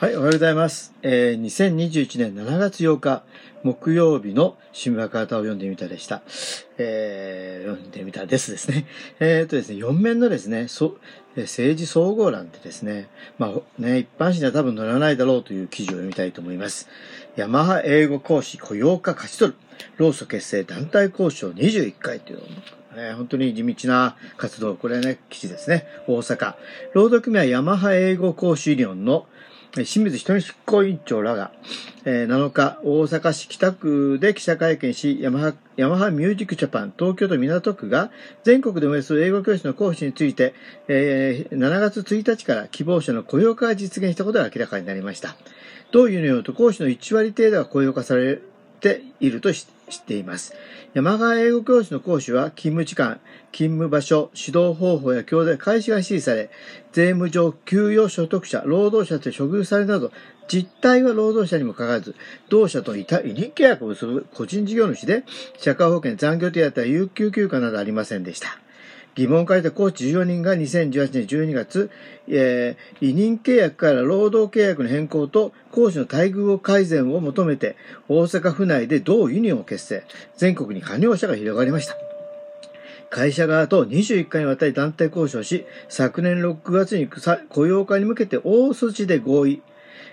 はい、おはようございます。えー、2021年7月8日、木曜日の新聞赤旗を読んでみたでした。えー、読んでみたですですね。えーとですね、4面のですね、そ政治総合欄でですね、まあね、一般紙には多分載らないだろうという記事を読みたいと思います。ヤマハ英語講師雇用化勝ち取る。労組結成団体交渉21回という、ね、本当に地道な活動。これね、記事ですね。大阪。労働組合ヤマハ英語講師ユニオンの清水人執行委員長らが、えー7日、大阪市北区で記者会見し、ヤマハ、ヤマハミュージックジャパン、東京都港区が全国で運営する英語教室の講師について、えー7月1日から希望者の雇用化が実現したことが明らかになりました。同ユニオンによると講師の1割程度が雇用化されているとしています。ヤマハ英語教室の講師は勤務時間、勤務場所、指導方法や教材、開始が指示され、税務上、給与所得者、労働者と処遇されるなど、実態は労働者にもかかわらず、同社と委託委任契約を結ぶ個人事業主で、社会保険、残業手当や有給休暇などありませんでした。疑問を書いたコーチ14人が2018年12月、えー委任契約から労働契約の変更と講師の待遇を改善を求めて大阪府内で同ユニオンを結成。全国に加入者が広がりました。会社側と21回にわたり団体交渉し、昨年6月に雇用化に向けて大筋で合意。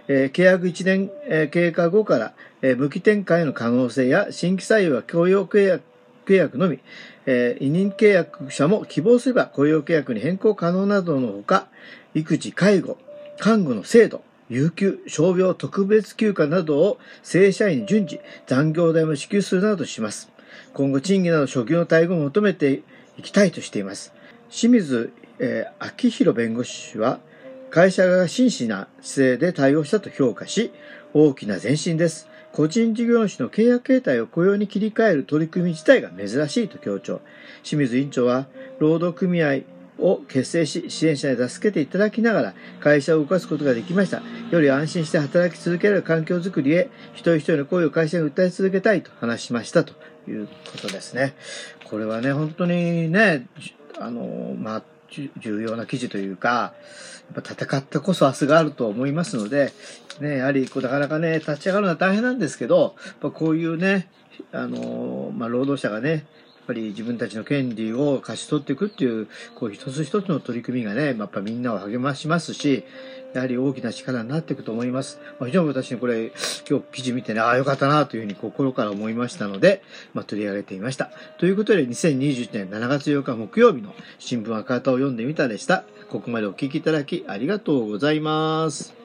えー契約1年、えー経過後から、えー無期展開の可能性や新規採用は雇用契約契約のみ、えー委任契約者も希望すれば雇用契約に変更可能などのほか、育児、介護、看護の制度、有給、傷病、特別休暇などを正社員に順次、残業代も支給するなどします。今後、賃金など職業の待遇を求めていきたいとしています。清水、えー明宏弁護士は、会社が真摯な姿勢で対応したと評価し、大きな前進です。個人事業主の契約形態を雇用に切り替える取り組み自体が珍しいと強調。清水委員長は、労働組合を結成し、支援者に助けていただきながら、会社を動かすことができました。より安心して働き続けられる環境づくりへ、一人一人の声を会社に訴え続けたいと話しましたということですね。これはね、本当にね、あの、まあ、重要な記事というか、やっぱ戦ってこそ明日があると思いますので、ね、やはりこうなかなかね、立ち上がるのは大変なんですけど、やっぱこういうね、あの、まあ、労働者がね、ぱり自分たちの権利を勝ち取っていくっていう、こう一つ一つの取り組みがね、やっぱみんなを励ましますし、やはり大きな力になっていくと思います。まあ、非常に私これ、今日記事見てね、ああ、よかったなというふうに心から思いましたので、まあ、取り上げてみました。ということで、2021年7月8日木曜日の新聞赤旗を読んでみたでした。ここまでお聞きいただきありがとうございます。